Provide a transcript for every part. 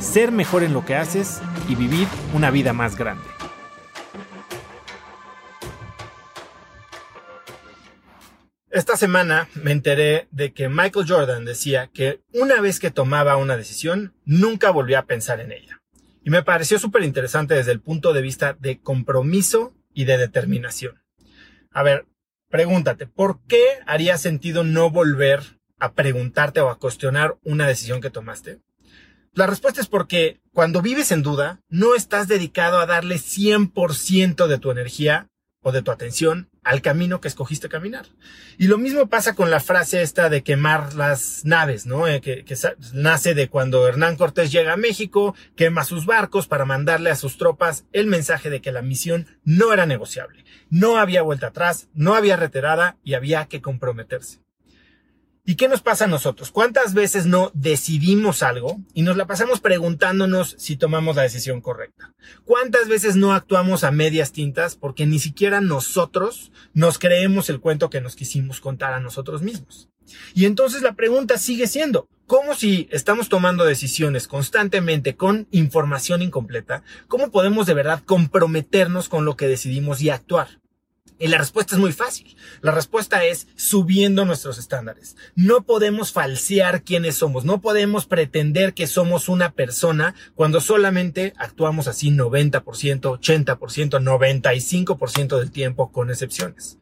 ser mejor en lo que haces y vivir una vida más grande. Esta semana me enteré de que Michael Jordan decía que una vez que tomaba una decisión, nunca volvía a pensar en ella. Y me pareció súper interesante desde el punto de vista de compromiso y de determinación. A ver, pregúntate, ¿por qué haría sentido no volver a preguntarte o a cuestionar una decisión que tomaste? La respuesta es porque cuando vives en duda, no estás dedicado a darle 100% de tu energía o de tu atención al camino que escogiste caminar. Y lo mismo pasa con la frase esta de quemar las naves, ¿no? Eh, que, que, nace de cuando Hernán Cortés llega a México, quema sus barcos para mandarle a sus tropas el mensaje de que la misión no era negociable. No había vuelta atrás, no había retirada y había que comprometerse. ¿Y qué nos pasa a nosotros? ¿Cuántas veces no decidimos algo y nos la pasamos preguntándonos si tomamos la decisión correcta? ¿Cuántas veces no actuamos a medias tintas porque ni siquiera nosotros nos creemos el cuento que nos quisimos contar a nosotros mismos? Y entonces la pregunta sigue siendo, ¿cómo si estamos tomando decisiones constantemente con información incompleta, cómo podemos de verdad comprometernos con lo que decidimos y actuar? Y la respuesta es muy fácil. La respuesta es subiendo nuestros estándares. No podemos falsear quiénes somos. No podemos pretender que somos una persona cuando solamente actuamos así 90%, 80%, 95% del tiempo con excepciones.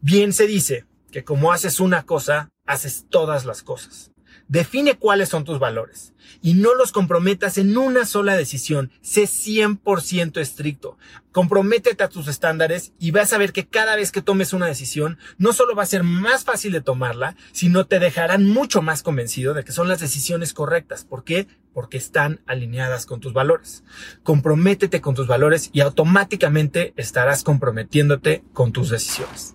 Bien se dice que como haces una cosa, haces todas las cosas. Define cuáles son tus valores y no los comprometas en una sola decisión. Sé 100% estricto. Comprométete a tus estándares y vas a ver que cada vez que tomes una decisión, no solo va a ser más fácil de tomarla, sino te dejarán mucho más convencido de que son las decisiones correctas. ¿Por qué? Porque están alineadas con tus valores. Comprométete con tus valores y automáticamente estarás comprometiéndote con tus decisiones.